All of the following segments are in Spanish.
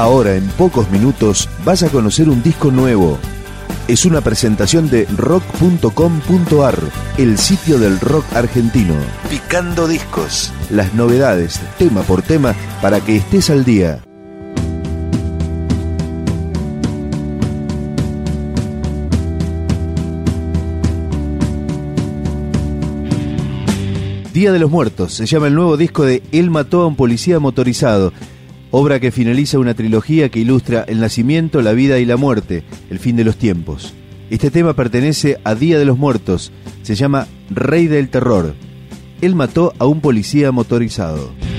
Ahora, en pocos minutos, vas a conocer un disco nuevo. Es una presentación de rock.com.ar, el sitio del rock argentino. Picando discos. Las novedades, tema por tema, para que estés al día. Día de los Muertos se llama el nuevo disco de Él mató a un policía motorizado, obra que finaliza una trilogía que ilustra el nacimiento, la vida y la muerte, el fin de los tiempos. Este tema pertenece a Día de los Muertos, se llama Rey del Terror. Él mató a un policía motorizado.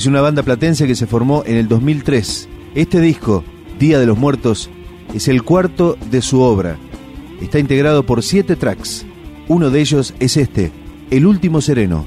Es una banda platense que se formó en el 2003. Este disco, Día de los Muertos, es el cuarto de su obra. Está integrado por siete tracks. Uno de ellos es este, El Último Sereno.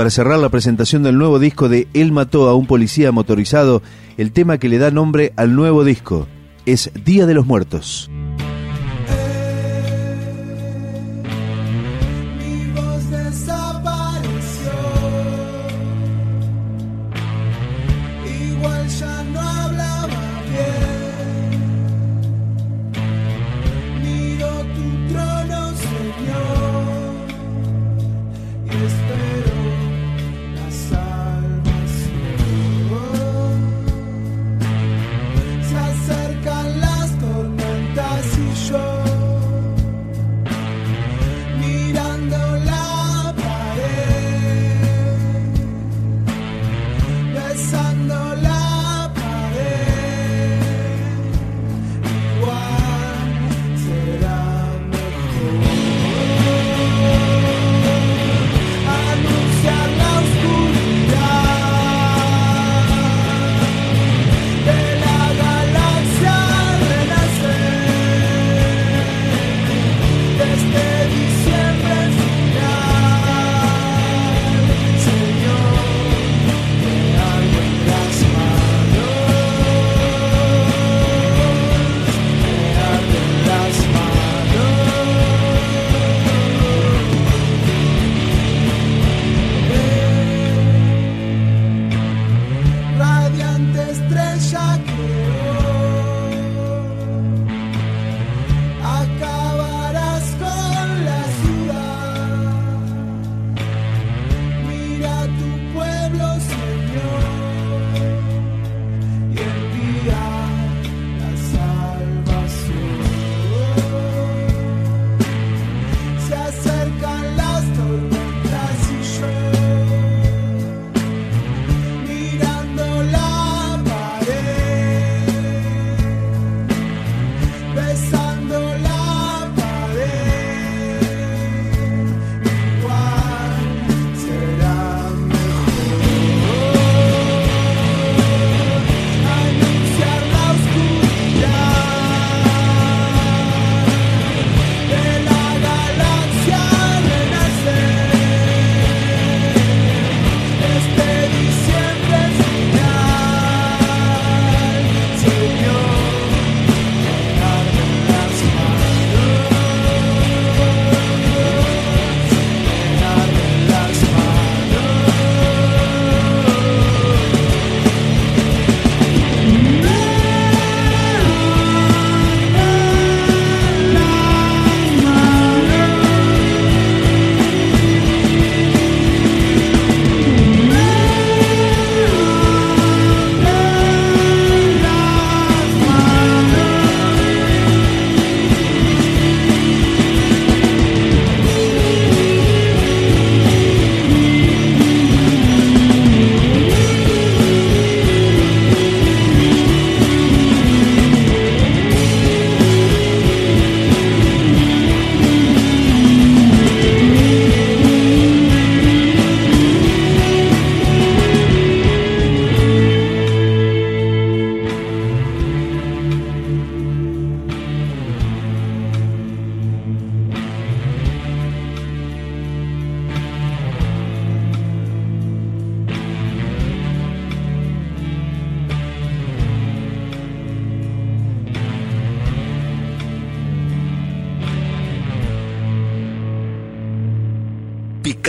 para cerrar la presentación del nuevo disco de Él mató a un policía motorizado, el tema que le da nombre al nuevo disco. Es Día de los Muertos.